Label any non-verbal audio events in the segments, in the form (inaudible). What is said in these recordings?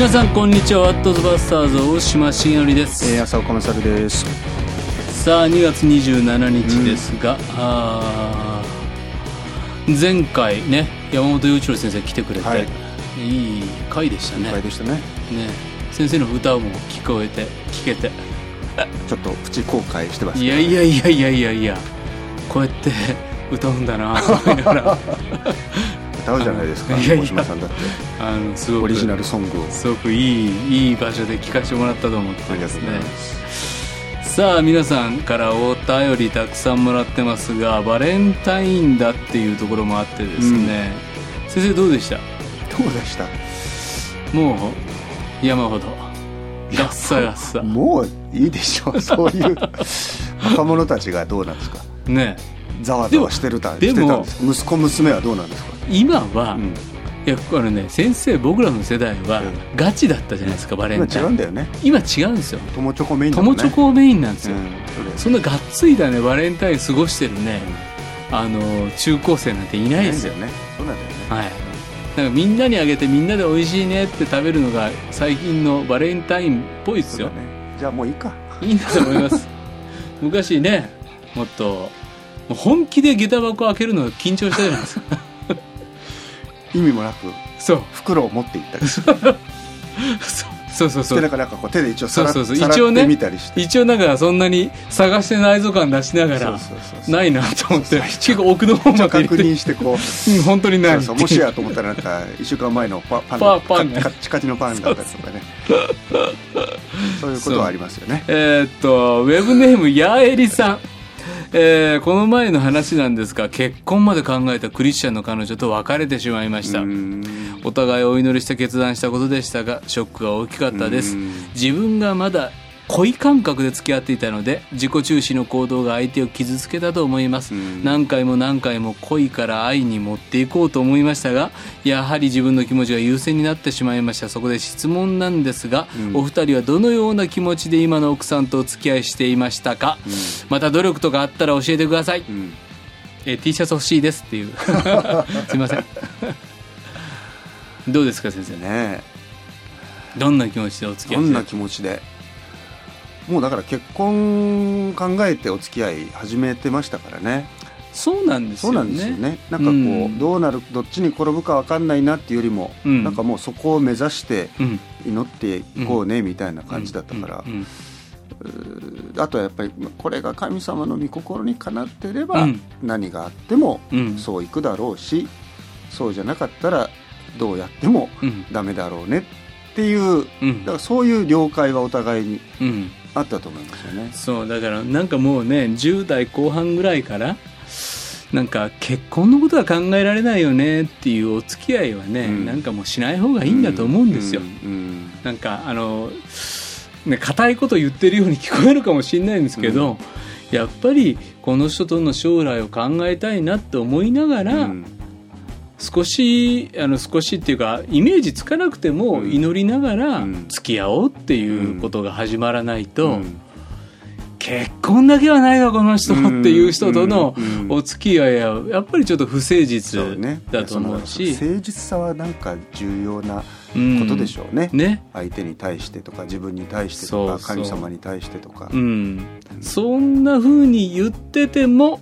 皆さんこんにちはワットズバスターズ大島茂則です、えー、浅岡勝です。さあ2月27日ですが、あー前回ね山本陽一郎先生来てくれて、はい。い、い回でしたね。でしたね。ね先生の歌も聞こえて聞けて。ちょっとプチ後悔してますいやいやいやいやいやいやこうやって歌うんだなと思いな。が (laughs) ら歌うじゃないですか。大島さんだってあのすごくオリジナルソングを。すごくいいいい場所で聞かせてもらったと思ってありがとうございですね。さあ皆さんからお便りたくさんもらってますがバレンタインだっていうところもあってですね、先生どうでした？どうでした？もう山ほどガッサガッサもういいでしょう。そういう若者たちがどうなんですか？ねざわざわしてるたでもしてたんですか。息子娘はどうなんですか？今は、うん。いやあのね先生僕らの世代はうんガチだったじゃないですかバレ今ンタイン違うんだよね。今違うんですよ友チョコメインだもんね。友チョコメインなんですよ、うん。そそんながっついたねバレンタイン過ごしてるね、あの中高生なんていないれ。ですよね。そうなんだよね。はいなんかみんなにあげてみんなで美味しいねって食べるのが最近のバレンタインっぽいですよね。じゃあもういいか。いいんだと思います (laughs) 昔ねもっともう本気で下駄箱開けるのが緊張したじゃないですか。意味もなくそう。袋を持っていったりして。そう。そうそうそう。でなんかなんかこう手で一応さらそうそうそう。一応ねってみたりして。一応なんかそんなに探して内臓感出しながらないなと思って結構奥の方まで。確認してこう。うん本当にない。そうそうもしやと思ったらなんか1週間前のパパンパパンね。カッチカチのパンだったりとかね。そういうことはありますよね。えーっとウェブネームやーえりさんえーこの前の話なんですが結婚まで考えたクリスチャンの彼女と別れてしまいました。お互いお祈りして決断したことでしたがショックが大きかったです。うん。自分がまだ恋感覚で付き合っていたので自己中心の行動が相手を傷つけたと思います。うん。何回も何回も恋から愛に持っていこうと思いましたがやはり自分の気持ちが優先になってしまいました。そこで質問なんですが、うん。お二人はどのような気持ちで今の奥さんとお付き合いしていましたか、また努力とかあったら教えてください、うん。えー T シャツ欲しいですっていう。(laughs) すいません。どうですか先生？ねどんな気持ちでお付き合いどんな気持ちで？もうだから結婚考えてお付き合い始めてましたからね。そうなんですそうなよねんですよね。なんかこう、うん。どうなるどっちに転ぶか分かんないなっていうよりも、うん。なんかもうそこを目指してうん。祈っていこうねみたいな感じだったから、あとはやっぱりこれが神様の御心にかなってれば、うん。何があってもうん。そういくだろうし、そうじゃなかったらどうやってもうん。ダメだろうねっていううん。だからそういう了解はお互いにうんあったと思いますよね。そうだからなんかもうね10代後半ぐらいからなんか結婚のことは考えられないよねっていうお付き合いはね、うん。なんかもうしない方がいいんだと思うんですよ、うんうんなんかあのね硬いこと言ってるように聞こえるかもしれないんですけど、やっぱりこの人との将来を考えたいなって思いながら、うん少しあの少しっていうかイメージつかなくてもうん。祈りながらうん。付き合おうっていうことが始まらないと、うん。結婚だけはないわこの人っていう人とのうん。うん。お付き合いはやっぱりちょっと不誠実だと思うし。その誠実さはなんか重要なうん。ことでしょうね。ね。相手に対してとか自分に対してとか神様に対してとか。うん。そんな風に言ってても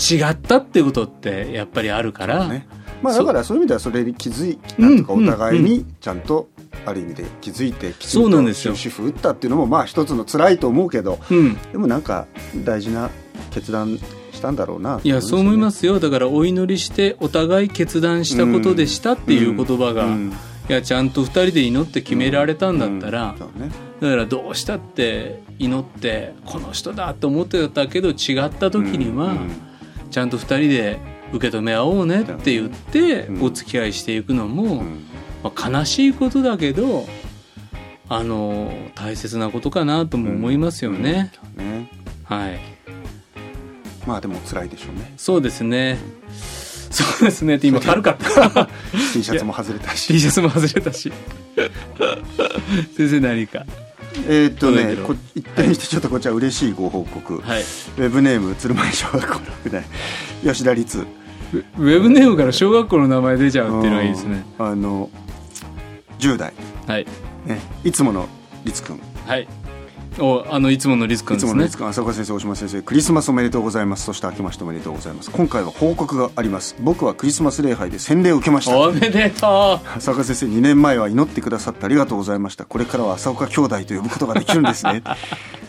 違ったってことってやっぱりあるから、ね。まあ、だからそういう意味ではそれに気づいうんなん。とかお互いにちゃんとある意味で気づいてきちそうんなんですよ。終止符打ったっていうのもまあ一つの辛いと思うけどうん、でもなんか大事な決断したんだろうな。いやそう思いますすよ。だからお祈りしてお互い決断したことでしたっていう言葉が、うん。いやちゃんと2人で祈って決められたんだったら、ね。だからどうしたって祈ってこの人だと思ってたけど違った時には、うんちゃんと2人で受け止め合おうねって言ってうん。お付き合いしていくのも、うん。まあ、悲しいことだけどあの大切なことかなとも思いますよね、うん。ねはい。まあでも辛いでしょうね。そうですね。そうですね。って今軽かった。(laughs) T シャツも外れたし。T シャツも外れたし。先生何か？えーっとねこ一転してちょっとこちら嬉しいご報告、はい。ウェブネーム鶴舞小学校の6年吉田律。ウウェブネームから小学校の名前出ちゃうっていうのがいいですね。うん。あの10代。はい。ね、いつもの律君。はいおあのいつものリス君ですね。いつもの律君浅岡先生大島先生クリスマスおめでとうございます。そして明けましておめでとうございます。今回は報告があります。僕はクリスマス礼拝で洗礼を受けました。おめでと浅岡先生2年前は祈ってくださってありがとうございました。これからは浅岡兄弟と呼ぶことができるんですね。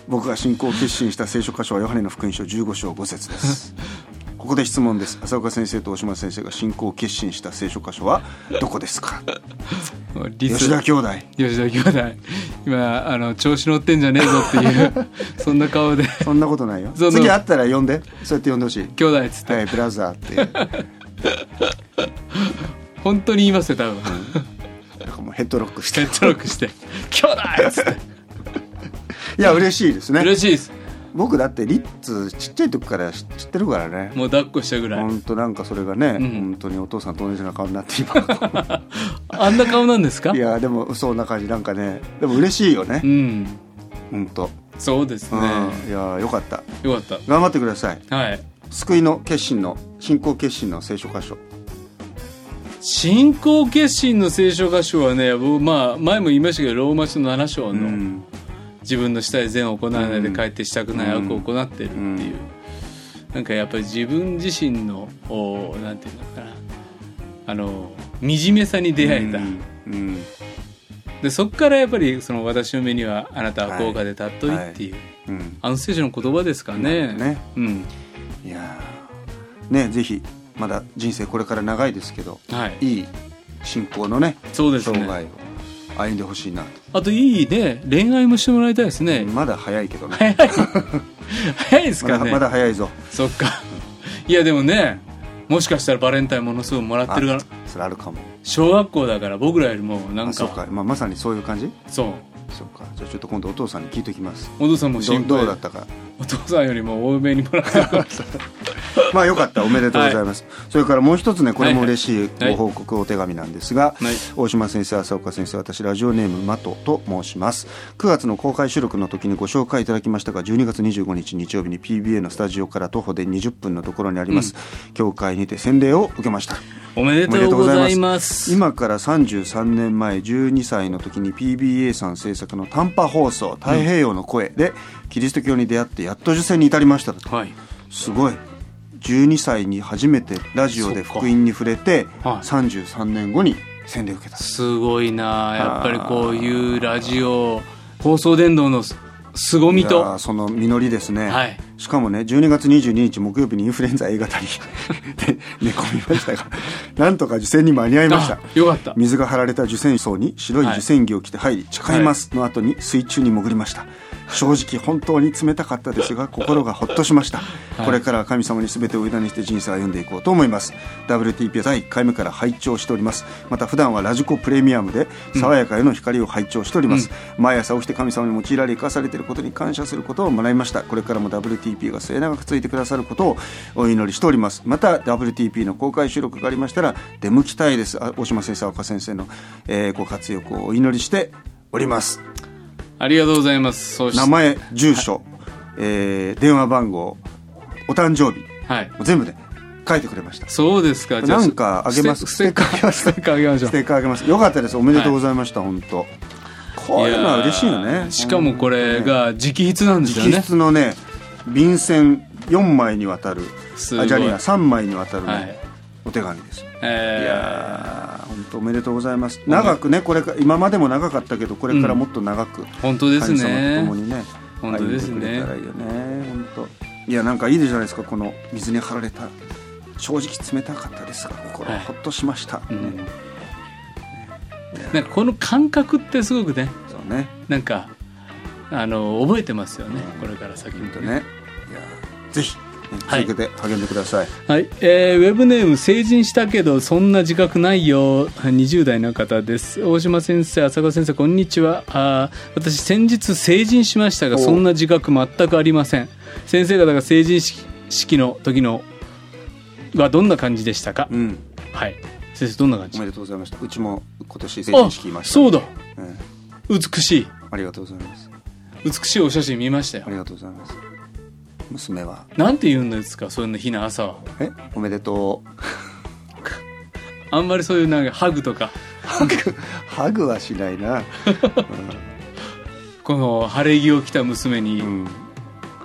僕が信仰を決心した聖書箇所はヨハネの福音書15章5節ですここで質問です。浅岡先生と大島先生が信仰を決心した聖書箇所はどこですか？吉田兄弟。吉田兄弟。今あの調子乗ってんじゃねえぞっていう (laughs) そんな顔で。そんなことないよ。次会ったら呼んで。そうやって呼んでほしい。兄弟っつって、はいブラザーって。(laughs) 本当に言いますよ多分。なんかもうヘッドロックして。ヘッドロックして「兄弟!」っつって。いや嬉しいですね。嬉しいです僕だってリッツちっちゃい時から知知ってるからね。もう抱っこしたぐらい。本当なんかそれがね、うん。本当にお父さんと同じような顔になって今 (laughs) あんな顔なんですか？いやでもそんな感じなんかね。でも嬉しいよね。うん。本当、そうですうん。ね、いやよかった。よかった。頑張ってください。はい。救いの決心の信仰決心の聖書箇所。信仰決心の聖書箇所はね僕まあ前も言いましたけどローマ書の7章の、うん自分のしたい善を行わないで帰ってしたくない悪を行っているっていう、うん。なんかやっぱり自分自身のおなんていうのかな。あの惨めさに出会えた、でそこからやっぱりその私の目にはあなたは高価で尊い。っていう、うん。あの聖書の言葉ですかね。ね。うん。いやー。ねぜひまだ人生これから長いですけどはい。いい信仰のねそうですね。生涯を歩んでほしいな。と、あといいね恋愛もしてもらいたいですね、まだ早いけどね。早い。(laughs) 早いですかね。まだまだ早いぞ。そっか。いやでもねもしかしたらバレンタインものすごいもらってるからあそれあるかも。小学校だから僕らよりもなんか。か、まあ、まさにそういう感じ？そう。そうか。じゃあちょっと今度お父さんに聞いておきます。お父さんもど心配。どうだったかお父さんよりも多めにもらってる (laughs) まあよかった。おめでとうございます、それからもう一つねこれも嬉しいはいご報告お手紙なんですが、はい大島先生浅岡先生私ラジオネームマトと申します。9月の公開収録の時にご紹介いただきましたが12月25日日曜日に PBA のスタジオから徒歩で20分のところにあります、教会にて洗礼を受けました。おめでとうございます。今から33年前12歳の時に PBA さん制作の短波放送「太平洋の声」でキリスト教に出会ってやっと受選に至りましたはい。すごい。12歳に初めてラジオで福音に触れて、はい。33年後に洗礼を受けた。すごいな。やっぱりこういうラジオ放送伝道のす凄みと。ーその実りですね、はい。しかもね12月22日木曜日にインフルエンザ A 型にで寝込みましたが (laughs) なんとか受選に間に合いました。あよかった。水が張られた受選層に白い受選着を着て入り誓いますの後に水中に潜りました正直本当に冷たかったですが心がほっとしました、い。これからは神様に全てを委ねして人生を歩んでいこうと思います。WTP は第1回目から拝聴しております。また普段はラジコプレミアムで爽やかへの光を拝聴しております、毎朝起きて神様に用いられ生かされていることに感謝することを学びました。これからも WTP が末永く続いてくださることをお祈りしております。また WTP の公開収録がありましたら出向きたいです。あ大島先生岡先生の、えーご活躍をお祈りしておりますありがとうございます。名前住所、えー電話番号お誕生日。はい。全部で書いてくれました。そうですか。なんかあげます？ステッカーあげます？ステッカーあげましょステッカーあげます。よかったです。おめでとうござざいました、本当。こういうのは嬉しいよね。しかもこれが直筆なんですよ直ね筆のね便箋4枚にわたるあじゃあいいや3枚にわたるね、はい。お手紙ですいえやー本当おめでとうございます。長くねこれか今までも長かったけどこれからもっと長く、ー本当です神様とね共にね本当ですね。本当。いやなんかいいじゃないですかこの水に張られた正直冷たかったですが心はい。ほっとしました、うん。ね。なんかこの感覚ってすごくねそうね。なんかあの覚えてますよねこれから先も本当ね。いやぜひ、ねはい続けて励んでください、はい、えーウェブネーム成人したけどそんな自覚ないよ。20代の方です。大島先生浅川先生こんにちは。あー私先日成人しましたがお。そんな自覚全くありません。先生方が成人式式の時のはどんな感じでしたか、うん。はい。先生どんな感じ？おめでとうございました。うちも今年成人式いました。そうだ。うん美しい。ありがとうございます。美しいお写真見ましたよ。ありがとうございます娘は。なんて言うんですかそういうの日の朝は。え？おめでとう。(laughs) あんまりそういうなんかハグとか。ハグ？ハグはしないな、この晴れ着を着た娘に、うん、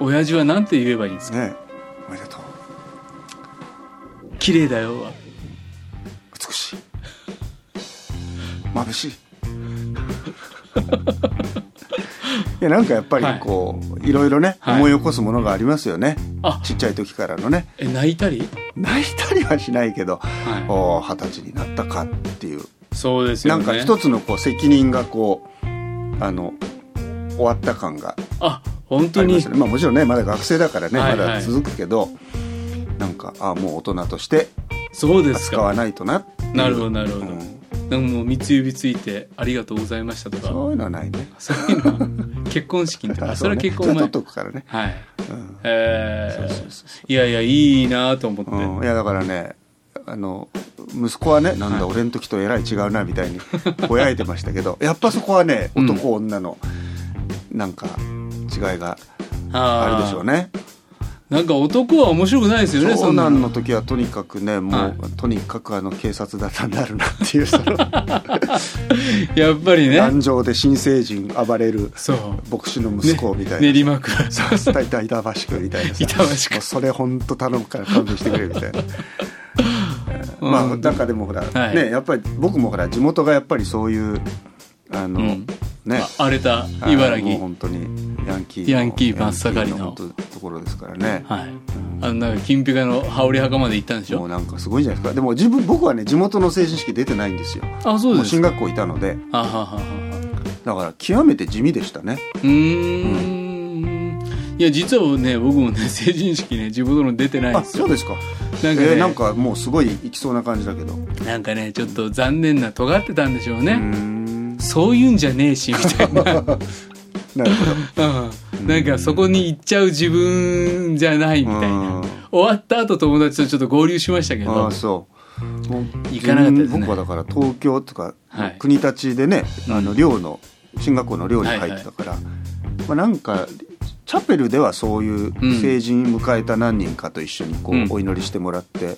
親父は何て言えばいいんですか？ねおめでとう。綺麗だよ美しい。眩しいいやなんかやっぱりこう、い、ろいろね、はい。思い起こすものがありますよね。あ。ちっちゃい時からのね。え泣いたり？泣いたりはしないけど二十歳になったかっていう。いそうですよね。なんか一つのこう責任がこうあの終わった感があ本当に？ね。まあもちろんねまだ学生だからね、はいはい。まだ続くけどなんかあもう大人としてそうです扱わかないとなっていう。なるほどなるほど、うんでももう三つ指ついてありがとうございましたとか。そういうのはないね。そういうのは結婚式の時あそれは結婚前とくからね、はい。うん。えそうそうーそうそいやいやいいなと思って、うん、いやだからねあの息子はねなんだはい俺の時とえらい違うなみたいに (laughs) ぼやいてましたけどやっぱそこはねうん。男女のなんか違いがあるでしょうねなんか男は面白くないですよね長男の時はとにかくねもう、はいとにかくあの警察沙汰になるなっていうその。(laughs) やっぱりね。壇上で新成人暴れる牧師の息子みたいな、練馬区。そうそう板板橋区みたいなさ。板橋区。それ本当頼むから勘弁してくれみたいな、(laughs) まあなんかでもほら、はい。ねやっぱり僕もほら地元がやっぱりそういうあの、うんね。あ荒れた茨城。もう本当にヤンキーのヤンキー真っ盛りの。ところですからね、はい。あのなんか金ピカの羽織袴まで行ったんでしょ？もうなんかすごいじゃないですか。でも自分僕はね地元の成人式出てないんですよ。あそうです進学校いたので。あはははは。だから極めて地味でしたね。うーん。いや実はね僕もね成人式ね地元の出てないんあですよ。そうですか。なんかね、えーなんかもうすごい行きそうな感じだけど。なんかねちょっと残念な尖ってたんでしょうね、うーんそういうんじゃねえしみたいな、(laughs) なるほど。うん、なんかそこに行っちゃう自分じゃないみたいな。うん。終わった後友達とちょっと合流しましたけあど。あそう。行かなかったですね。僕はだから東京とか、はい。国立でねあのうん寮の進学校の寮に入ってたから、まあ、なんかチャペルではそういう成人迎えた何人かと一緒にこう、うん。お祈りしてもらって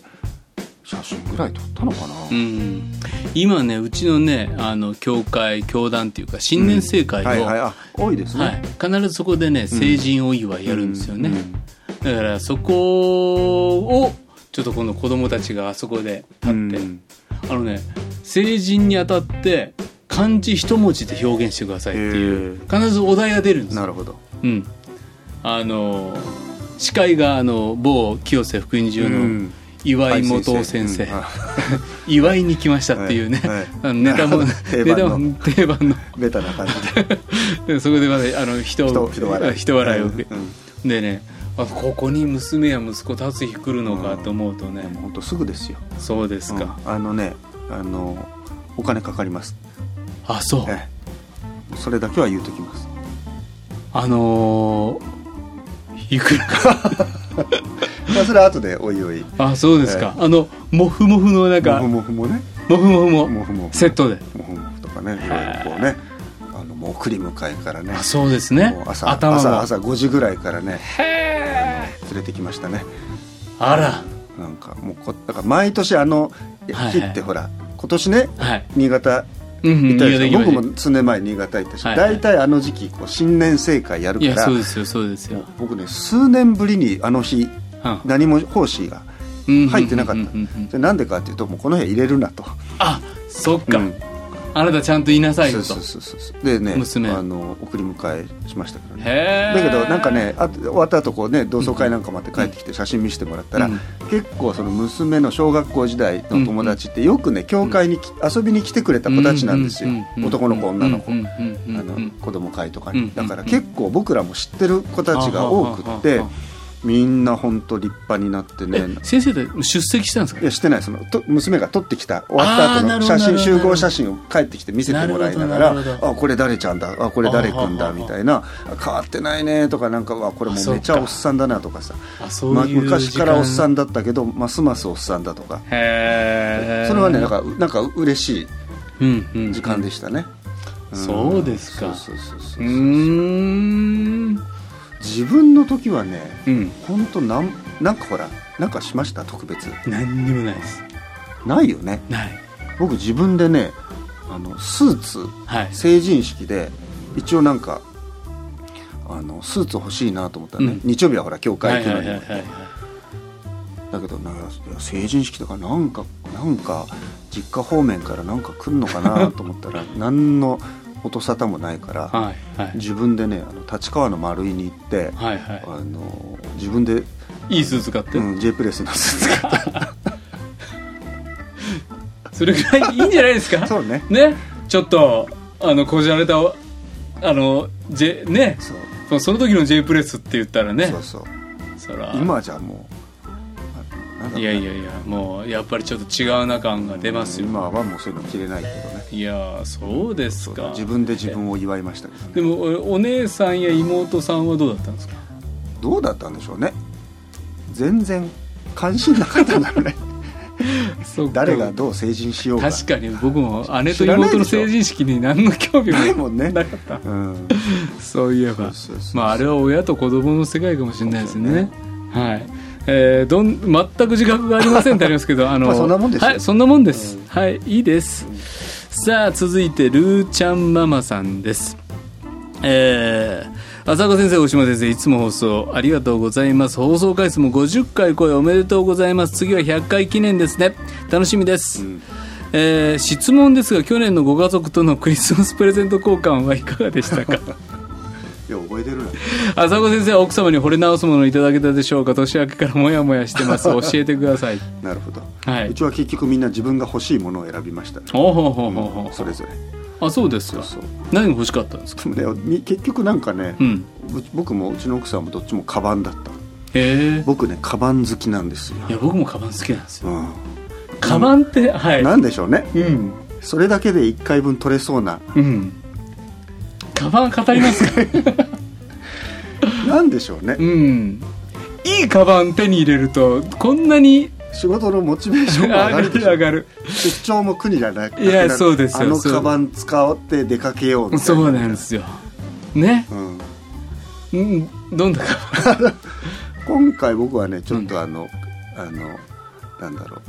写真ぐらい撮ったのかな、うん、今ねうちのねあの教会教団っていうか新年生会を、はいはい。あ多いですね、はい、必ずそこでね成人お祝いやるんですよね、うんだからそこをちょっとこの子供たちがあそこで立って、うん。あのね成人にあたって漢字一文字で表現してくださいっていう必ずお題が出るんですよ。なるほど。うん。あの司会があの某清瀬福音中のうん岩井元夫先生、うん。あ祝いに来ましたっていうね、はいはい。あのネタも定ネタも定番の。ベタな感じで。(laughs) でそこでまだあの人人人笑い。人笑いをうんでねあここに娘や息子達日来るのかと思うとね、でも本当すぐですよ。そうですか、うん。あのねあのお金かかります。あそう。ええ。それだけは言うときます。あのー、いくら。か (laughs) まあそれは後でおいおい。あそうですか、あのモフモフのなんか。もふもふもね。モフモフも。セットで。もふもふとかねい。ろいろこうね。あのもう送り迎えからね。あそうですね。朝頭も朝朝5時ぐらいからね。へ連れてきましたね。あら。なんかもうこだから毎年あのはいはい。日ってほら今年ねはい。新潟行ったで僕も数年前新潟行ったしはいはい。大体あの時期こう新年盛会やるからそうですよそうですよ、僕ね数年ぶりにあの日うん何も奉仕がうん入ってなかった。なんでかっていうともうこの部屋入れるなと。あそっか、うんあなたちゃんと言いなさいよと。そうそうそうそうでね娘。あの送り迎えしましたけどね。だけどなんかねあ終わった後こうね同窓会なんかもあって帰ってきて写真見せてもらったら、うん。結構その娘の小学校時代の友達ってよくね教会にき遊びに来てくれた子たちなんですよ、男の子女の子、あの子供会とかに、うんだから結構僕らも知ってる子たちが多くって、みんな本当立派になってね。え先生って出席したんですか？いやしてない。そのと娘が撮ってきた終わった後の写真集合写真を帰ってきて見せてもらいながらあこれ誰ちゃんだ？あこれ誰くんだ？みたいな。変わってないねとかなんかわこれもうめちゃおっさんだなとかさ。あそうま昔からおっさんんだったけどますますおっさんだとか。へえそれはねなんかなんか嬉しい時間でしたね、ん。そうですか。そうそうそうそう。うーん自分の時はねうん。本当なんなんかほらなんかしました？特別。何にもないです。ないよね？ない。僕自分でねあのスーツはい。成人式で一応なんかあのスーツ欲しいなと思ったらね、うん。日曜日はほら教はい会行くのに、だけどなんか成人式とかなんかなんか実家方面からなんか来るのかなと思ったら (laughs) 何の音沙汰もないから、はいはい。自分でねあの立川の丸井に行って、はいはあの自分で、いいいスーツ買って、うん、J プレスのスーツ買った。(laughs) それぐらいいいんじゃないですか？そうね。ね？ちょっとあのこじられたあの J ね？その時の J プレスって言ったらね。そうそう。そら。今じゃもういやいやいやもうやっぱりちょっと違うな感が出ますよ。今はもうそういうの着れないけどね。いやそうですか。自分で自分を祝いましたけどね。でもおお姉さんや妹さんはどうだったんですか？どうだったんでしょうね。全然関心なかったんだろうね。(laughs) 誰がどう成人しようか確かに僕も姉と妹の成人式に何の興味もないもんね。なかった。うん。(laughs) そういえば。まああれは親と子供の世界かもしれないですね。はいえー、どん全く自覚がありませんってありますけどあの、まあそんなもんですよ。はいそんなもんです、うん。はいいいです、さあ続いてルーちゃんママさんです。えー、浅岡先生大島先生いつも放送ありがとうございます。放送回数も50回超えおめでとうございます。次は100回記念ですね。楽しみです、うん。えー質問ですが去年のご家族とのクリスマスプレゼント交換はいかがでしたか？いや覚えてるな浅子先生は奥様に惚れ直すものをいただけたでしょうか？年明けからモヤモヤしてます。(laughs) 教えてください。なるほど、はい。うちは結局みんな自分が欲しいものを選びました。ねほうほうほうほ。うそれぞれ。あそうですか。何が欲しかったんですか？ねみ結局なんかね、うん。う僕もうちの奥さんもどっちもカバンだった。へえ。僕ねカバン好きなんですよ、いや僕もカバン好きなんですよ。うん。カバンってはい。なんでしょうね。うん。それだけで1回分取れそうなうんカバン語りますか？(laughs) なんでしょうね。うん。いいカバン手に入れるとこんなに仕事のモチベーションも上上ががるでし (laughs) 上がる。出張も苦にならない。いやそうですよ。あのカバン使って出かけようみたそうなんですよ。ね。うん。うん。どんなカバン？今回僕はねちょっとあの、あのなんだろう。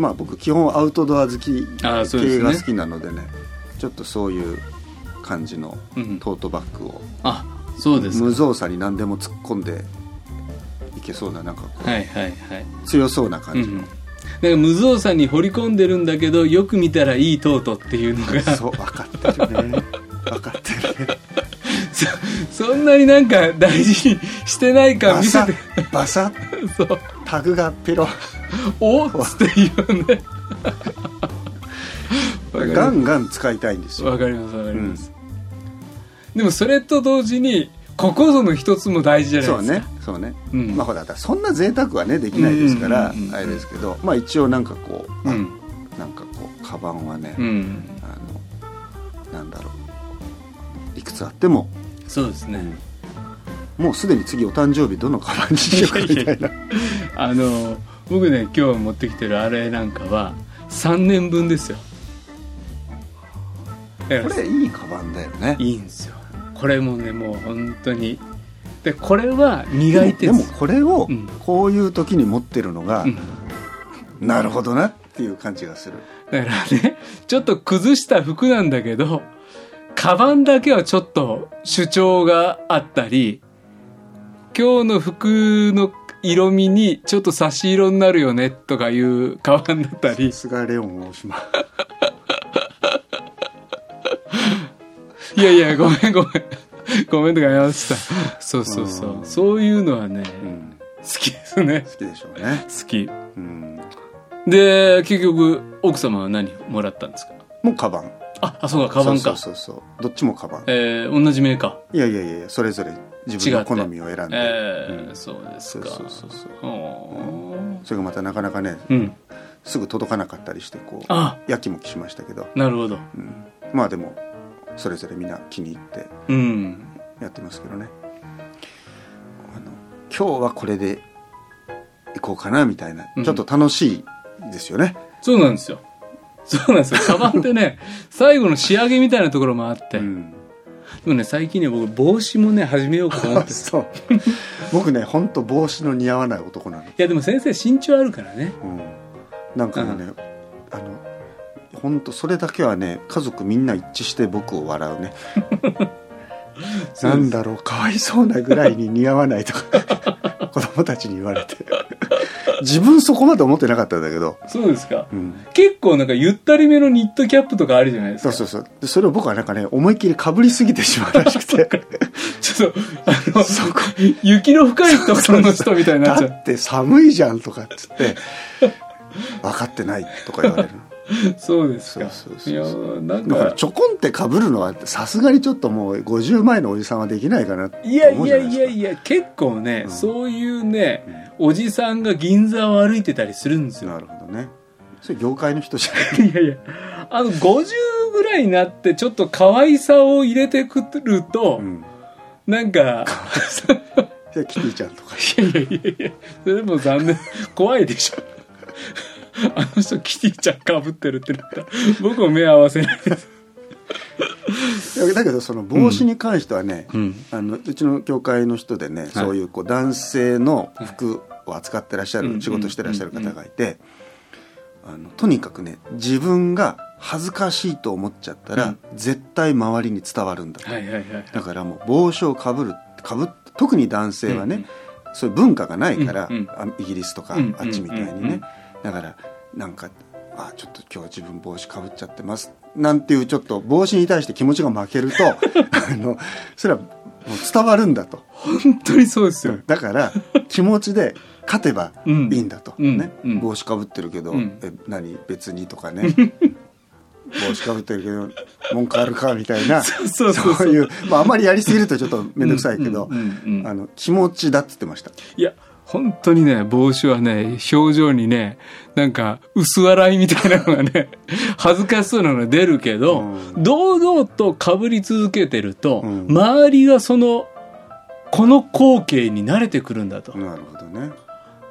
まあ僕基本アウトドア好き系が好きなのでねちょっとそういう感じのうん。トートバッグを、あそうですか。無造作に何でも突っ込んでいけそうななんかこう、はいはいはい。強そうな感じの、うん、なんか無造作に掘り込んでるんだけどよく見たらいいトートっていうのが。そう分かってるね。分かってるね。(laughs) そそんなになんか大事にしてない感バサ見せて。ッ (laughs) バサッ。そう。タグがペロ。おっつって言うね。(laughs) ガンガン使いたいんですよ。わかりますわかります、でもそれと同時にここぞの一つも大事じゃないそうですか。ねそうね、うん。まあほらそんな贅沢はねできないですから、うんうんうん。うんあれですけどまあ一応なんかこう、うん。なんかこうカバンはね、うん。あのなんだろういくつあってもそうですね、もうすでに次お誕生日どのカバンにしようかみたいな。あの僕ね今日持ってきてるあれなんかは3年分ですよ。これいいカバンだよね。いいんですよこれもねもう本当に。でこれは磨いてでもこれをうん。こういう時に持ってるのが、うん。なるほどなっていう感じがする。だからねちょっと崩した服なんだけどカバンだけはちょっと主張があったり今日の服の色味にちょっと差し色になるよねとかいうカバンだったり。さすがレオン大島いやいやごめんごめん。ごめんとかやりました。そうそうそう。うん。そういうのはねうん。好きですね。好きでしょうね。好き。うん。で結局奥様は何もらったんですか？もうカバン。ああそうかカバンか。そうそうそうどっちもカバン。えー、同じメーカー。いやいやいやそれぞれ自分の好みを選んで。えーうん。そうですそうかそうそうそう。それがまたなかなかねうん。すぐ届かなかったりしてこうあ。やきもきしましたけど、なるほど。うん、まあでもそれぞれみんな気に入ってうん。やってますけどね。あの今日はこれで行こうかなみたいな、うん。ちょっと楽しいですよね。そうなんですよ。そうなんですよ。カバンってね (laughs) 最後の仕上げみたいなところもあって、うん。でもね最近ね僕帽子もね始めようかと思って。(laughs) そう。僕ね本当帽子の似合わない男なの、やでも先生身長あるからね。うん、なんかね、あの本当それだけはね家族みんな一致して僕を笑うね。(laughs) なんだろうかわいそうなぐらいに似合わないとか (laughs) 子供たちに言われて。自分そこまで思ってなかったんだけど、そうですか、うん、結構なんかゆったりめのニットキャップとかあるじゃないですか。そうそうそう。でそれを僕はなんかね思いっきりかぶりすぎてしまうらしくて。(laughs) ちょっとあの雪の深いところの人みたいになっちゃう。だって寒いじゃんとかっつって分かってないとか言われる (laughs) そうですか。そうそうそういやーなんだかちょこんってかぶるのはさすがにちょっともう50前のおじさんはできないかないやいやいやいや結構ね、そういうね、おじさんが銀座を歩いてたりするんですよ。なるほどね。それ業界の人じゃない (laughs) いやいやあの50ぐらいになってちょっと可愛さを入れてくると、うん。なんか (laughs) キティちゃんとか。いやいやいやいやそれも残念。怖いでしょあの人キティちゃんかぶってるってなった。ら僕も目合わせないです。だけどその帽子に関してはね、うん。あのうちの業界の人でね、そういうこう男性の服を扱ってらっしゃる、うん。仕事してらっしゃる方がいて、あのとにかくね自分が恥ずかしいと思っちゃったら、うん。絶対周りに伝わるんだだからもう帽子をかぶるかぶ特に男性はね、うんうん。そういう文化がないから、うんうん。あイギリスとかうん。あっちみたいにね、だからなんかあちょっと今日自分帽子かぶっちゃってます。なんていうちょっと帽子に対して気持ちが負けると (laughs) あのそれはもう伝わるんだと。本当にそうですよ、だから気持ちで勝てばいいんだと、うん。ね。うん。帽子かぶってるけど、うん。え何？別にとかね。帽子かぶってるけど文句あるかみたいな。(laughs) そういう、まあ、あまりやりすぎるとちょっと面倒くさいけど、あの気持ちだっつってました。いや本当にね帽子はね表情にねなんか薄笑いみたいなのがね (laughs) 恥ずかしそうなのが出るけど、う堂々とかぶり続けてると、うん。周りがそのこの光景に慣れてくるんだと、だかなるほどね。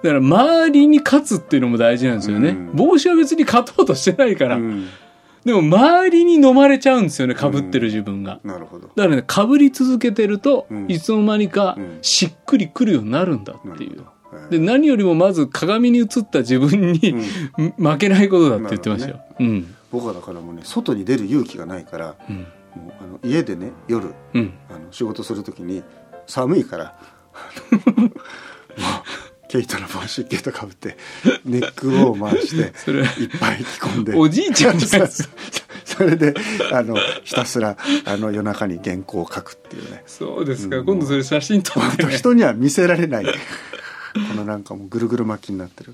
ら周りに勝つっていうのも大事なんですよね、うん。帽子は別に勝とうとしてないから、うんでも周りに飲まれちゃうんですよねかぶってる自分が、なるほど。だからねかぶり続けてると、うん。いつの間にかうん。しっくりくるようになるんだっていう、で何よりもまず鏡に映った自分に、(laughs) 負けないことだって言ってましたよ、うん。僕はだからもうね外に出る勇気がないからうん。もうあの家でね夜うん。あの仕事するときに寒いからもうケイトの帽子ケイトかぶってネックを回して (laughs) それいっぱい着込んで。おじいちゃんですかそれであのひたすらあの夜中に原稿を書くっていうね。そうですか、うん。今度それ写真撮って、ね、人には見せられない。このなんかもうぐるぐる巻きになってる。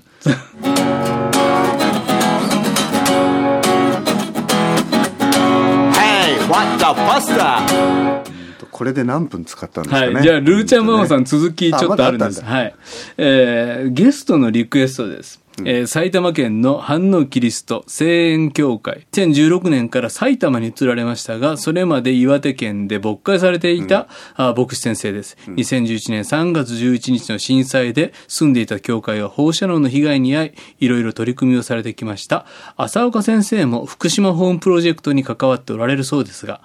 Hey, what the buster? これで何分使ったんですかね、はい。じゃあ、ルーちゃんママさん続きちょっとあるんです。あまはい。えー、ゲストのリクエストです。えー埼玉県の反応キリスト聖園教会。2016年から埼玉に移られましたが、それまで岩手県で牧会されていた、あ牧師先生です。2011年3月11日の震災で住んでいた教会は放射能の被害に遭い、いろいろ取り組みをされてきました。浅岡先生も福島ホームプロジェクトに関わっておられるそうですが、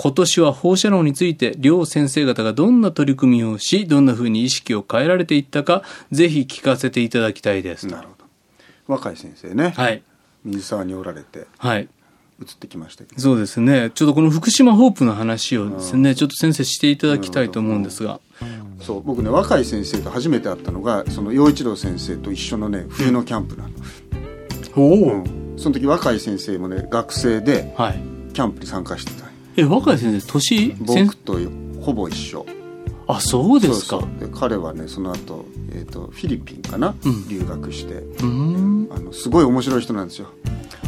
今年は放射能について両先生方がどんな取り組みをし、どんな風に意識を変えられていったか、ぜひ聞かせていただきたいです。なるほど若い先生ね、はい。水沢におられてはい。移ってきましたけどそうですね。ちょっとこの福島ホープの話をですね、ちょっと先生していただきたいと思うんですが。そう僕ね若い先生と初めて会ったのがその陽一郎先生と一緒のね冬のキャンプなの、おうんその時若い先生もね学生ではい。キャンプに参加してたえ、若い先生、年、先僕とほぼ一緒。あ、そうですか。で彼はねその後、えー、とフィリピンかな、うん。留学して。うーん。あのすごい面白い人なんですよ。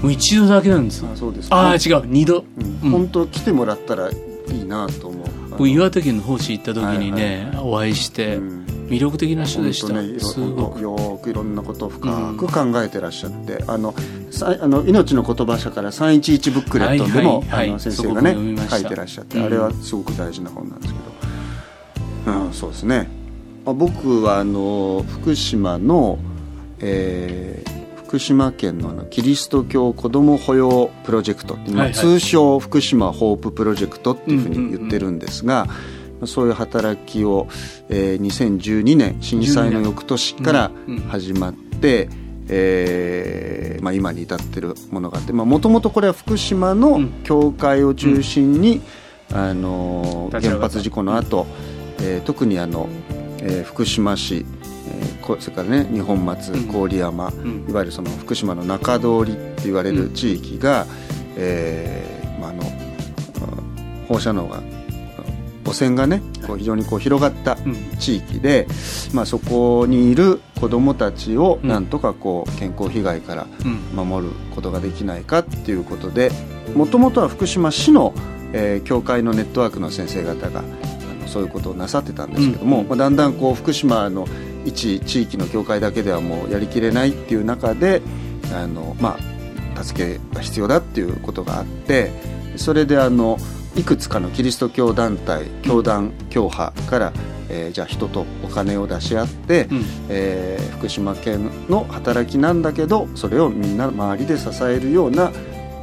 もう一度だけなんですよあそうです。ああ、違う。二度。うん。本当来てもらったらいいなと思う。岩手県の奉仕行った時にね、お会いして、うん魅力的な人でした。ねすごく。よーくいろんなことを深く考えてらっしゃって、あのさあの命の言葉社から311ブックレットでも、はいはいはい。あの先生がね書いてらっしゃって、うん。あれはすごく大事な本なんですけど、うん、そうですね。あ僕はあの福島の、えー福島県のあのキリスト教子ども保養プロジェクトはいはい。通称福島ホーププロジェクトっていうふうに言ってるんですが、そういう働きを、えー2012年震災の翌年からうん。うん。始まって、えーまあ、今に至ってるものがあってもともとこれは福島の教会を中心に、あの原発事故の後、えー、特にあの、えー、福島市えー、それからね二本松郡山、うん、いわゆるその福島の中通りって言われる地域が、うん、えー、まあ、あの放射能が汚染がねこう非常にこう広がった地域で、うん、まあ、そこにいる子どもたちをなんとかこう健康被害から守ることができないかっていうことでもともとは福島市の、えー、教会のネットワークの先生方がそういうことをなさってたんですけども、うん、まあ、だんだんこう福島の一地域の教会だけではもうやりきれないっていう中であの、まあ、助けが必要だっていうことがあってそれであのいくつかのキリスト教団体教団教派から、えー、じゃあ人とお金を出し合って、うん、えー、福島県の働きなんだけどそれをみんな周りで支えるような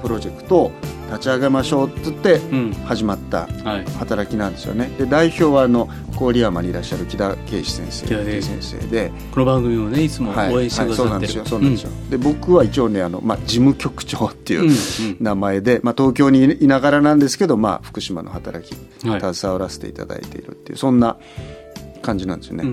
プロジェクトを立ち上げましょうっつって始まった働きなんですよね、で代表はあの郡山にいらっしゃる木田圭司先生。先生。で。この番組もねいつも応援してくださってる、はいはい、そうなんですよ。そうなんですよ、うん、で僕は一応ねあの、まあ、事務局長っていう名前で、うん。うん、まあ、東京にいながらなんですけど、まあ、福島の働き携わらせていただいているっていう、そんな感じなんですよね、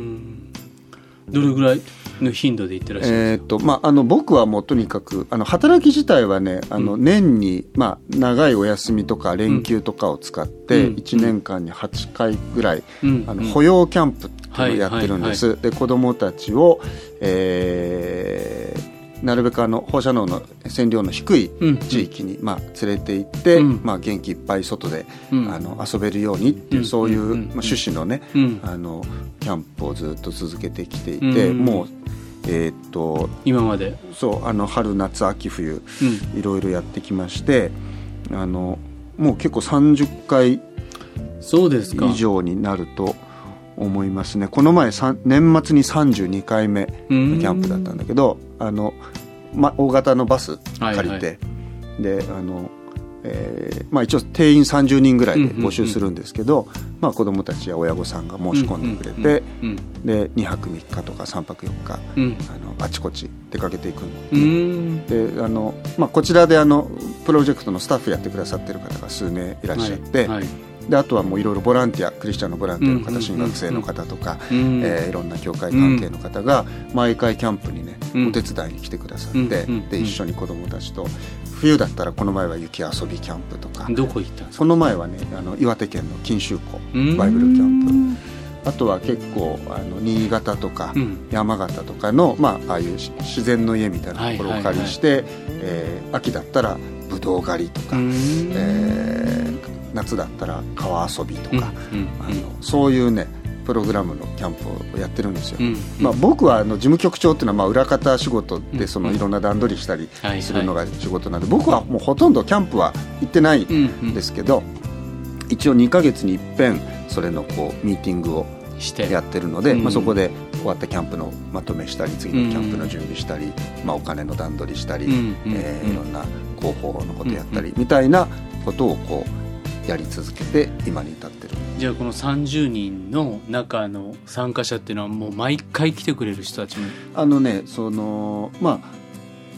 どれぐらい？の頻度で行ってらっしゃるえーとまあ、あの僕はもうとにかくあの働き自体はねあの年に、まあ、長いお休みとか連休とかを使って、1年間に8回ぐらい、あの保養キャンプっていうのをやってるんです。で子どもたちを、えーなるべくあの放射能の線量の低い地域に、まあ、連れて行って、うん、まあ、元気いっぱい外で、うん、あの遊べるようにっていう、そういう、まあ、趣旨のね、あのキャンプをずっと続けてきていて、もうえー、っと今まで？そうあの春夏秋冬、いろいろやってきましてあのもう結構30回以上になると思いますね。この前年末に32回目のキャンプだったんだけどあの、ま、大型のバス借りて、はいはい、であのえーまあ、一応定員30人ぐらいで募集するんですけど、まあ、子どもたちや親御さんが申し込んでくれて、で2泊3日とか3泊4日、うん、あのあちこち出かけていくんで。あの、まあ、こちらであのプロジェクトのスタッフやってくださってる方が数名いらっしゃって。はい。はいであとはもういろいろボランティアクリスチャンのボランティアの方、進学生の方とか、えー、いろんな教会関係の方が毎回キャンプにね、お手伝いに来てくださって、で一緒に子どもたちと冬だったらこの前は雪遊びキャンプとか。どこ行ったんですか？この前はねあの岩手県の錦秋湖バイブルキャンプ。あとは結構あの新潟とか山形とかの、まあ、ああいう自然の家みたいなところをお借りして、え秋だったらぶどう狩りとか、えー、夏だったら川遊びとか、あのそういうねプログラムのキャンプをやってるんですよ、うんうん、まあ、僕はあの事務局長っていうのはまあ裏方仕事でそのいろんな段取りしたりするのが仕事なんで僕はもうほとんどキャンプは行ってないんですけど一応2か月にいっぺんそれのこうミーティングをやってるので、まあ、そこで終わったキャンプのまとめしたり次のキャンプの準備したり、まあ、お金の段取りしたり、えー、いろんな広報のことやったりみたいなことをこうやり続けて今に至ってる。じゃあこの30人の中の参加者っていうのはもう毎回来てくれる人たちも。あのねそのまあ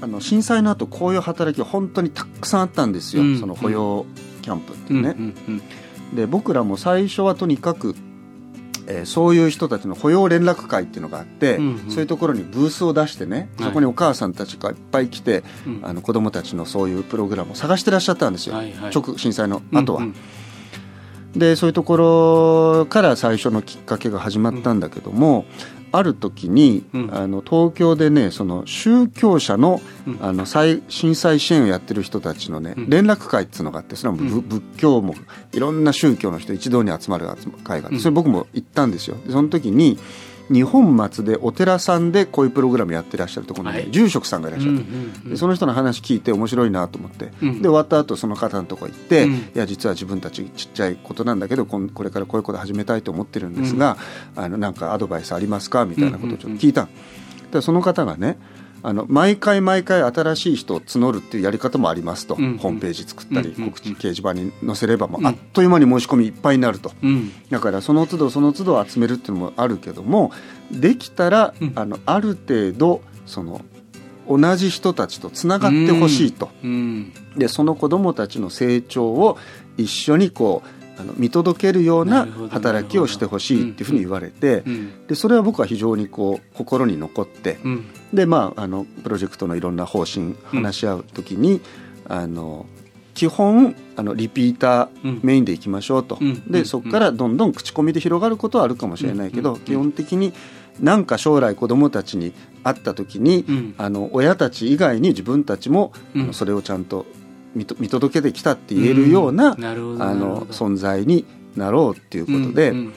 あの震災の後こういう働きが本当にたくさんあったんですよ、うん、その保養キャンプっていうね、うんうんうん、で僕らも最初はとにかくえー、そういう人たちの保養連絡会っていうのがあって、うんうん、そういうところにブースを出してね、そこにお母さんたちがいっぱい来て、はい、あの子供たちのそういうプログラムを探してらっしゃったんですよ、はいはい、直震災の後は。うんうん。でそういうところから最初のきっかけが始まったんだけども、ある時に、うん、あの東京でねその宗教者のうん、あの災震災支援をやってる人たちのね、うん、連絡会っていうのがあってそれは仏教もいろんな宗教の人一堂に集まる会があってそれ僕も行ったんですよ。でその時に二本松でお寺さんでこういうプログラムやってらっしゃるところに、はい、住職さんがいらっしゃって、うんうん、その人の話聞いて面白いなと思って、うん、で終わった後その方のとこ行って、うん、いや実は自分たちちっちゃいことなんだけどこれからこういうこと始めたいと思ってるんですが、あのなんかアドバイスありますか？みたいなことをちょっと聞いた。でその方がねあの毎回毎回新しい人を募るっていうやり方もありますと、うん、ホームページ作ったり、うん、告知掲示板に載せればもうあっという間に申し込みいっぱいになると、うん、だからその都度その都度集めるっていうのもあるけどもできたら、あのある程度その同じ人たちとつながってほしいと、うん。でその子どもたちの成長を一緒にこうあの見届けるような働きをしてほしいっていうふうに言われて、うん。でそれは僕は非常にこう心に残って、うんでまああのプロジェクトのいろんな方針話し合う時に、あの基本あのリピータうん。ーメインでいきましょうと、うん。うん。でそこからどんどん口コミで広がることはあるかもしれないけど、うん。基本的になんか将来子どもたちに会った時に、うん。あの親たち以外に自分たちも、それをちゃんと見届けてきたって言えるような,、うん。なるほどあの存在になろうっていうことで、うん。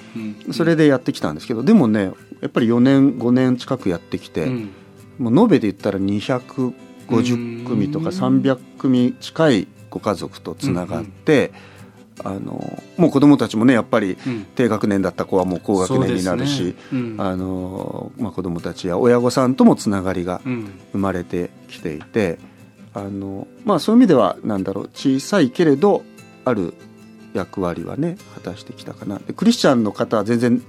うん。それでやってきたんですけどでもねやっぱり4年5年近くやってきて。うんもう延べで言ったら250組とか300組近いご家族とつながって、あのもう子どもたちもねやっぱりうん。低学年だった子はもう高学年になるし、ね。うん。あのまあ、子どもたちや親御さんともつながりがうん。生まれてきていてあの、まあ、そういう意味ではなんだろう小さいけれどある役割はね果たしてきたかな。でクリスチャンの方は全然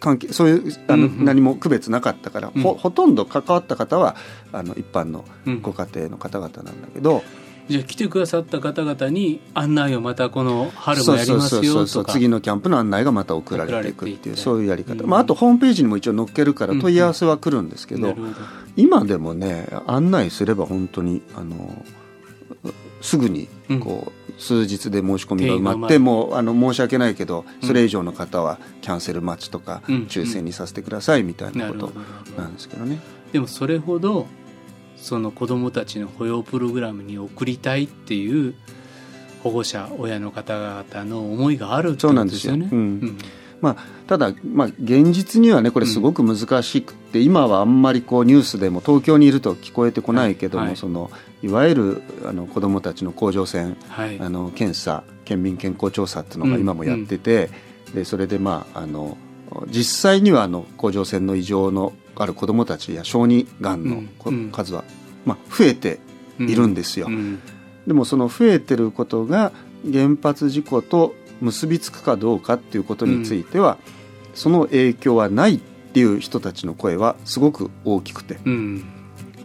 関係そういうあの、うんうん。何も区別なかったから、うん。ほほとんど関わった方はあの一般のうん。ご家庭の方々なんだけど、じゃあ来てくださった方々に案内をまたこの春もやりますよとか。次のキャンプの案内がまた送られていくっていうそういうやり方、うん。まあ、あとホームページにも一応載っけるから問い合わせは来るんですけど今でもね案内すれば本当にあのすぐにこう、数日で申し込みが埋まってもうあの申し訳ないけどうん。それ以上の方はキャンセル待ちとか、うん。抽選にさせてくださいみたいなことど。なんですけどね。でもそれほどその子どもたちの保養プログラムに送りたいっていう保護者親の方々の思いがあるってことですよね。そうなんですよ。うん。まあ、ただ、まあ、現実にはねこれすごく難しくって、今はあんまりこうニュースでも東京にいると聞こえてこないけども、はい。はい。そのいわゆるあの子どもたちの甲状腺はい。あの検査県民健康調査っていうのが今もやってて、でそれでまああの実際にはあの甲状腺の異常のある子どもたちや小児がんのこうん。うん。数は、まあ、増えているんですよ。うん。でもその増えてることが原発事故と結びつくかどうかっていうことについては、その影響はないっていう人たちの声はすごく大きくて。うん。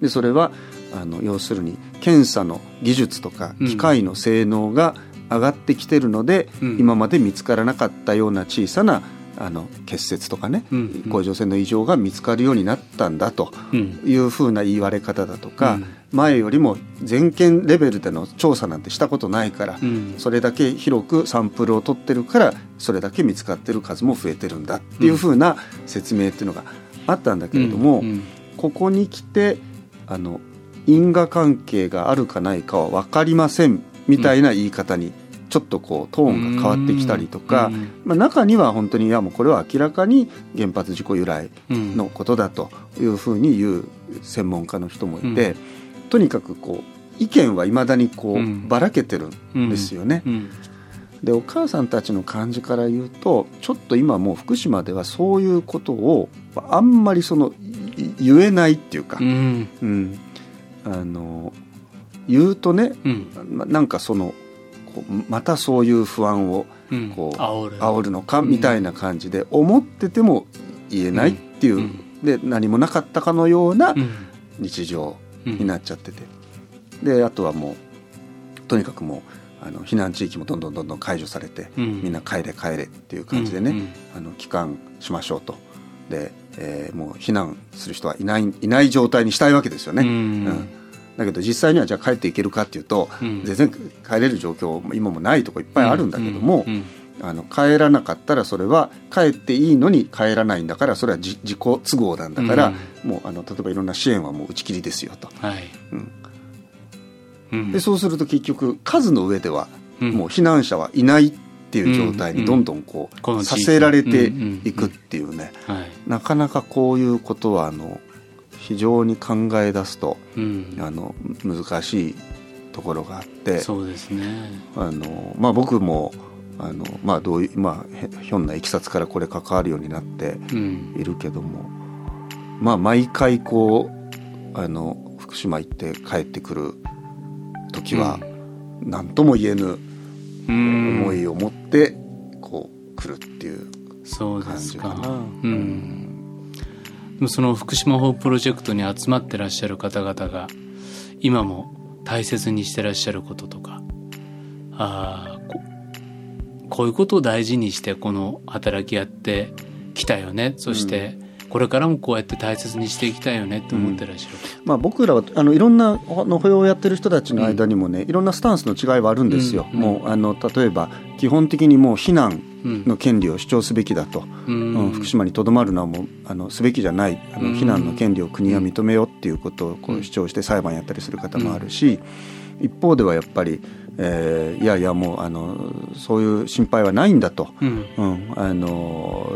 でそれはあの要するに検査の技術とかうん。機械の性能が上がってきてるので、うん。今まで見つからなかったような小さなあの結節とかね、うん。甲状腺の異常が見つかるようになったんだとうん。いうふうな言われ方だとか、うん。前よりも全県レベルでの調査なんてしたことないから、うん。それだけ広くサンプルを取ってるからそれだけ見つかってる数も増えてるんだっていうふうな説明っていうのがあったんだけれども、うん。ここに来てあの因果関係があるかないかは分かりませんみたいな言い方にちょっとこうトーンが変わってきたりとか、うんまあ、中には本当にいやもうこれは明らかに原発事故由来うんのことだというふうに言う専門家の人もいて、うん。とにかくこう意見はいまだにこう、うん。ばらけてるんですよね。うん。でお母さんたちの感じから言うとちょっと今もう福島ではそういうことをあんまりそのい言えないっていうか、うん。うんあの言うとねうん。ななんかそのまたそういう不安をうん。こう煽る。煽るのかみたいな感じで思ってても言えないっていう、うん。で何もなかったかのようなうん。日常うんになっちゃってて、であとはもうとにかくもうあの避難地域もどんどんどんどん解除されて、うん。みんな帰れ帰れっていう感じでね、うんうん。あの帰還しましょうと。で、えーもう避難する人はいないいない状態にしたいわけですよね。うん。うん。だけど実際にはじゃあ帰っていけるかっていうと、うん。全然帰れる状況も今もないとこいっぱいあるんだけども、うん。うん。あの帰らなかったらそれは帰っていいのに帰らないんだからそれは自自己都合なんだから、もうあの例えばいろんな支援はもう打ち切りですよと。はい。でそうすると結局数の上ではうん。もう避難者はいないっていう状態にどんどんこう、させられていくっていうね、はい。なかなかこういうことはあの非常に考え出すとうん。あの難しいところがあってそうですね。あの、まあ、僕もあの、まあ、どういう、まあ、へひょんないきさつからこれ関わるようになってうん。いるけども、まあ、毎回こうあの福島行って帰ってくる時は何とも言えぬうん思いを持ってこう来るっていうそうで感すか。じかな。うん。その福島法プロジェクトに集まってらっしゃる方々が今も大切にしてらっしゃることとかあーここういうことを大事にしてこの働きやってきたよね。そしてこれからもこうやって大切にしていきたいよねって思ってらっしゃる、まあ、僕らはあのいろんなあの保養をやってる人たちの間にもね、いろんなスタンスの違いはあるんですよ、うん。もうあの例えば基本的にもう避難うん。の権利を主張すべきだと、うん。うん。福島にとどまるのはもうあのすべきじゃない。あのうん。避難の権利を国は認めようっていうことをこう主張して裁判やったりする方もあるし、一方ではやっぱり、えーいやいやもうあのそういう心配はないんだと。うんうん、あの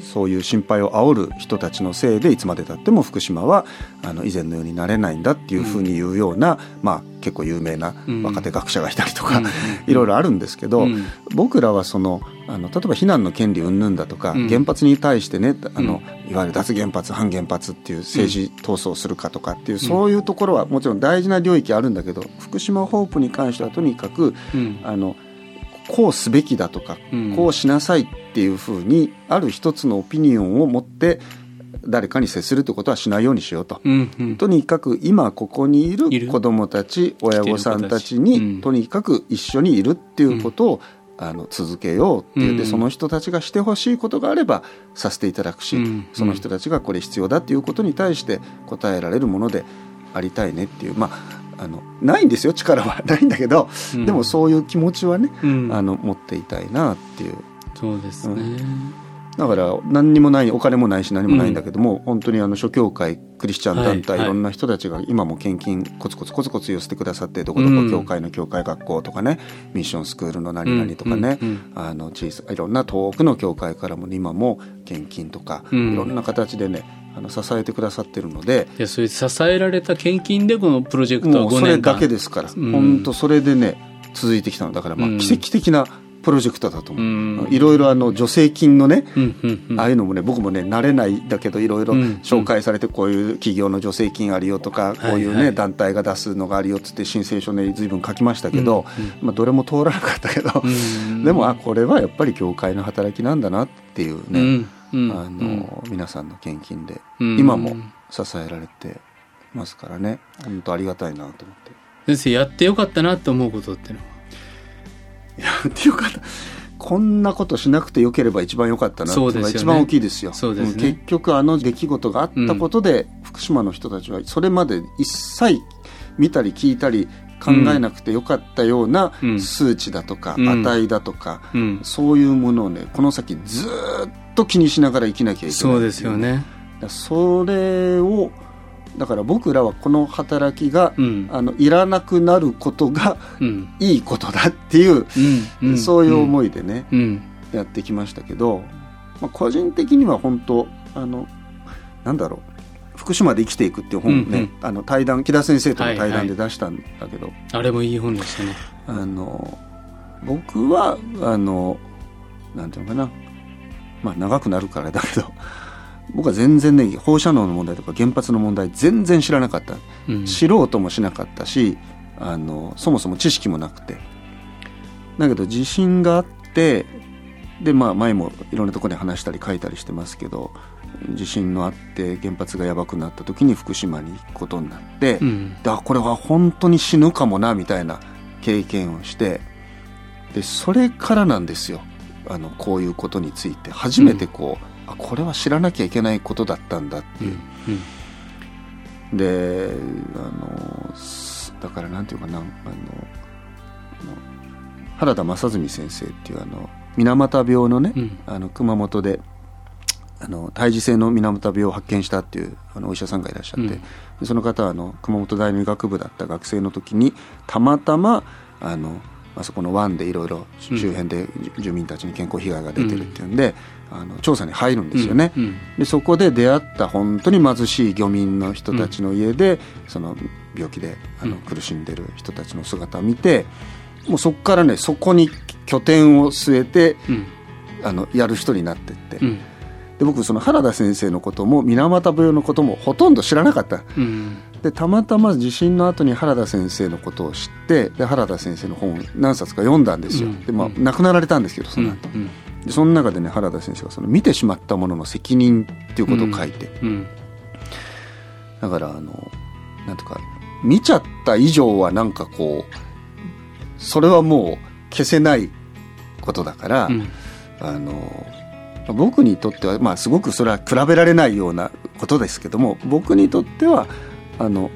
そういう心配を煽る人たちのせいでいつまでたっても福島はあの以前のようになれないんだっていうふうに言うような、まあ、結構有名な若手学者がいたりとか、うん。いろいろあるんですけど、うん。僕らはそのあの例えば避難の権利云々だとか、うん。原発に対してねあの、いわゆる脱原発反原発っていう政治闘争をするかとかっていう、そういうところはもちろん大事な領域あるんだけど福島ホープに関してはとにかくうん。あのこうすべきだとか、うん。こうしなさいっていうふうにある一つのオピニオンを持って誰かに接するってことはしないようにしようと。うんうん。とにかく今ここにいる子どもたち親御さんたちに、うん。とにかく一緒にいるっていうことを、あの続けようっていう。で、うん。その人たちがしてほしいことがあればさせていただくし、うん。その人たちがこれ必要だっていうことに対して答えられるものでありたいねっていう。まああのないんですよ力は。(laughs) ないんだけど、うん。でもそういう気持ちはね、うん。あの持っていたいなっていう。そうですね、だから何にもないお金もないし何もないんだけども、本当にあの諸教会クリスチャン団体、はい。いろんな人たちが今も献金コツコツコツコツ寄せてくださってどこどこ教会の教会学校とかね、ミッションスクールの何々とかね、うん。うん。あの小さいろんな遠くの教会からも今も献金とか、うん。いろんな形でねあの支えてくださってるので。いやそういう支えられた献金でこのプロジェクトは5もうそれ年間だけですから、うん。本当それでね続いてきたの。だからまあうん。奇跡的なプロジェクトだと思う、うん。いろいろあの助成金のね、うんうんうん。ああいうのもね僕もね慣れないだけどいろいろうん紹介されてこういう企業の助成金あるよとか、こういうね、はいはい団体が出すのがあるよっつって申請書ね随分書きましたけど、まあ、どれも通らなかったけど、うん。でもあこれはやっぱり教会の働きなんだなっていうね、うんうん。あの皆さんの献金でうん。今も支えられてますからね。本当ありがたいなと思って。先生やってよかったなって思うことってのは？やってよかったこんなことしなくてよければ一番良かったなっていうのが一番大きいですよ。すね。ん結局あの出来事があったことで、福島の人たちはそれまで一切見たり聞いたり考えなくてよかったようなうん。数値だとか、うん。値だとか、うん。そういうものをねこの先ずーっと気にしながら生きなきゃいけないそうですよね。それをだから僕らはこの働きが、うん。あのいらなくなることがうん。いいことだっていう、うん。うん。そういう思いでね、うん。やってきましたけど、まあ、個人的には本当あのなんだろう福島で生きていくっていう本ね、うんあの対談木田先生との対はいはい談で出したんだけど、あれもいい本でしたね。あの僕はあのなんていうのかな。まあ長くなるからだけど僕は全然ね放射能の問題とか原発の問題全然知らなかった、うん。知ろうともしなかったしあのそもそも知識もなくて。だけど地震があってでまあ前もいろんなところで話したり書いたりしてますけど地震のあって原発がやばくなった時に福島に行くことになって、うん。だこれは本当に死ぬかもなみたいな経験をしてでそれからなんですよ。あのこういうことについて。初めてこう、あこれは知らなきゃいけないことだったんだっていう、であのすだからなんていうかなあの原田正純先生っていうあの水俣病のね、うん。あの熊本であの胎児性の水俣病を発見したっていうあのお医者さんがいらっしゃって、うん。でその方はあの熊本大の医学部だった学生の時にたまたまあのあそこの湾でいろいろうん。周辺で住民たちに健康被害が出てるっていうんで、あの調査に入るんですよね。うん。でそこで出会った本当に貧しい漁民の人たちの家で、その病気であのうん。苦しんでる人たちの姿を見てもうそこからねそこに拠点を据えてうん。あのやる人になってって、うんで僕その原田先生のことも水俣病のこともほとんど知らなかった。うん。でたまたま地震の後に原田先生のことを知ってで原田先生の本を何冊か読んだんですよ、うん。でまあうん。亡くなられたんですけどそうん。の後、でその中でね原田先生がその見てしまったものの責任っていうことを書いて、うん。だからあのなんとか見ちゃった以上はなんかこうそれはもう消せないことだから、うん。あの僕にとっては、まあ、すごくそれは比べられないようなことですけども僕にとってはあの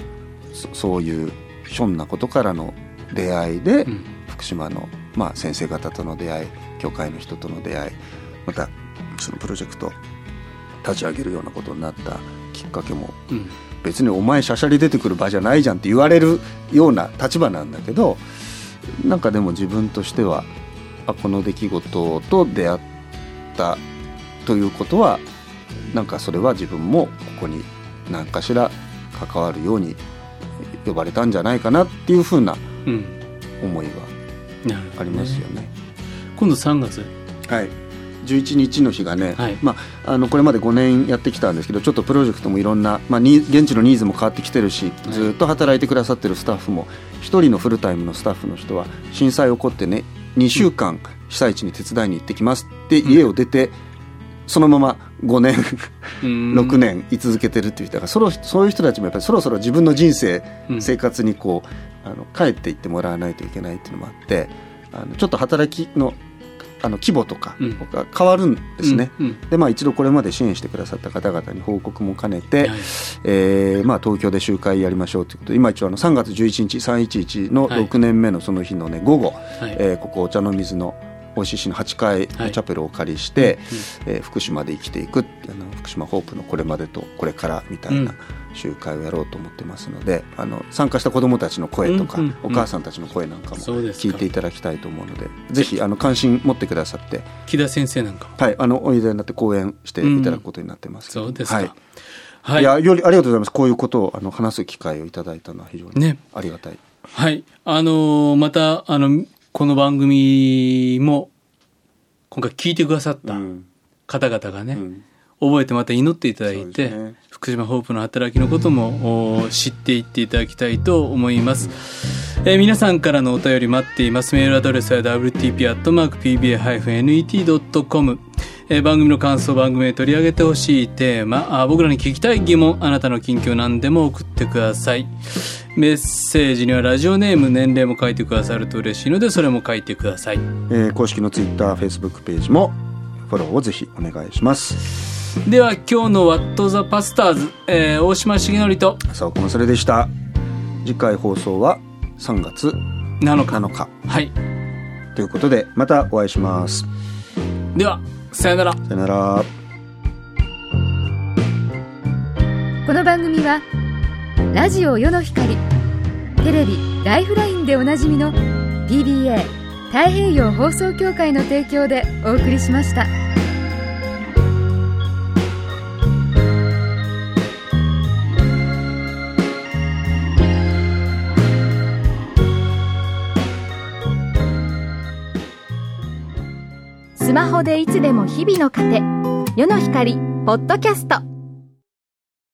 そそういうひょんなことからの出会いで、うん。福島の、まあ、先生方との出会い教会の人との出会いまたそのプロジェクト立ち上げるようなことになったきっかけもうん。別にお前しゃしゃり出てくる場じゃないじゃんって言われるような立場なんだけどなんかでも自分としてはあこの出来事と出会ったということはなんかそれは自分もここに何かしら関わるように呼ばれたんじゃないかなっていうふうなうん。思いはありますよね。今度3月。はい。11日の日がね、はい。まあ、あのこれまで5年やってきたんですけどちょっとプロジェクトもいろんな、まあ、に現地のニーズも変わってきてるしはい。ずっと働いてくださってるスタッフも1人のフルタイムのスタッフの人は震災起こってね2週間被災地に手伝いに行ってきますって家を出て、そのまま5年うん。6年居続けてるっていう人がそろそういう人たちもやっぱりそろそろ自分の人生、うん。生活にこうあの帰っていってもらわないといけないっていうのもあってあのちょっと働きのあの規模とかうん。が変わるんですね。うん。うん。でまあ、一度これまで支援してくださった方々に報告も兼ねて、はい。えーまあ、東京で集会やりましょうということで今一応あの3月11日311のはい。6年目のその日の、ね、午後、はい。えーここお茶の水の OCC の8階のチャペルをお借りして、えー福島で生きていくってあの福島ホープのこれまでとこれからみたいな集会をやろうと思ってますので、あの参加した子どもたちの声とか、うんうんうん。お母さんたちの声なんかも聞いていただきたいと思うのでぜひあの関心持ってくださって、木田先生なんかも。はい、あのおいでになって講演していただくことになってます。けど、そうですか。はい。はい。いやよりありがとうございます。こういうことをあの話す機会をいただいたのは非常にね。ありがたい、はい。あのーまた、あの、この番組も、今回聞いてくださったうん方々がね、うん覚えてまた祈っていただいて、ね福島ホープの働きのこともお知っていっていただきたいと思います。えー皆さんからのお便り待っています。メールアドレスは wtp.pba-net.com えー番組の感想、番組で取り上げてほしいテーマ、あ僕らに聞きたい疑問、あなたの近況何でも送ってください。メッセージにはラジオネーム、年齢も書いてくださると嬉しいので、それも書いてください。えー公式のツイッターフェイスブックページもフォローをぜひお願いしますでは、今日のワットザパスターズ、えー大島重則と浅岡もそれでした次回放送は3月7日。7日はい。ということでまたお会いしますでは、さよなら。さよならこの番組はラジオ世の光テレビ「ライフライン」でおなじみの PBA 太平洋放送協会の提供でお送りしました。スマホでいつでも日々の糧世の光ポッドキャスト